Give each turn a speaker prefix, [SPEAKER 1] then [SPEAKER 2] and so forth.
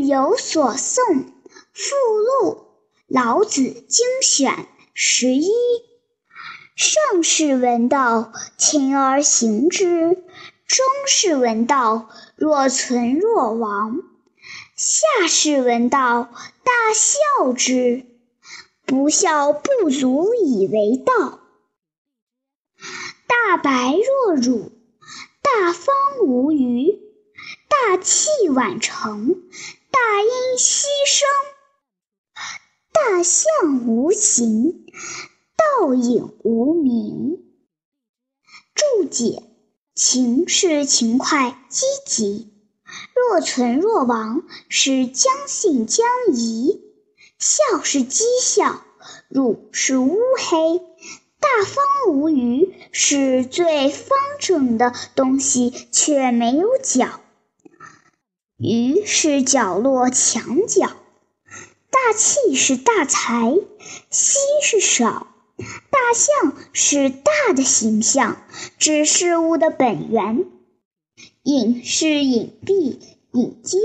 [SPEAKER 1] 有所诵附录，老子精选十一。上士闻道，勤而行之；中士闻道，若存若亡；下士闻道，大笑之。不孝，不足以为道。大白若辱，大方无余，大器晚成，大音希声，大象无形，倒影无名。注解：勤是勤快积极，若存若亡是将信将疑。笑是讥笑，辱是乌黑，大方无余是最方正的东西却没有角，鱼是角落墙角。大气是大财，稀是少，大象是大的形象，指事物的本源。隐是隐蔽，隐究。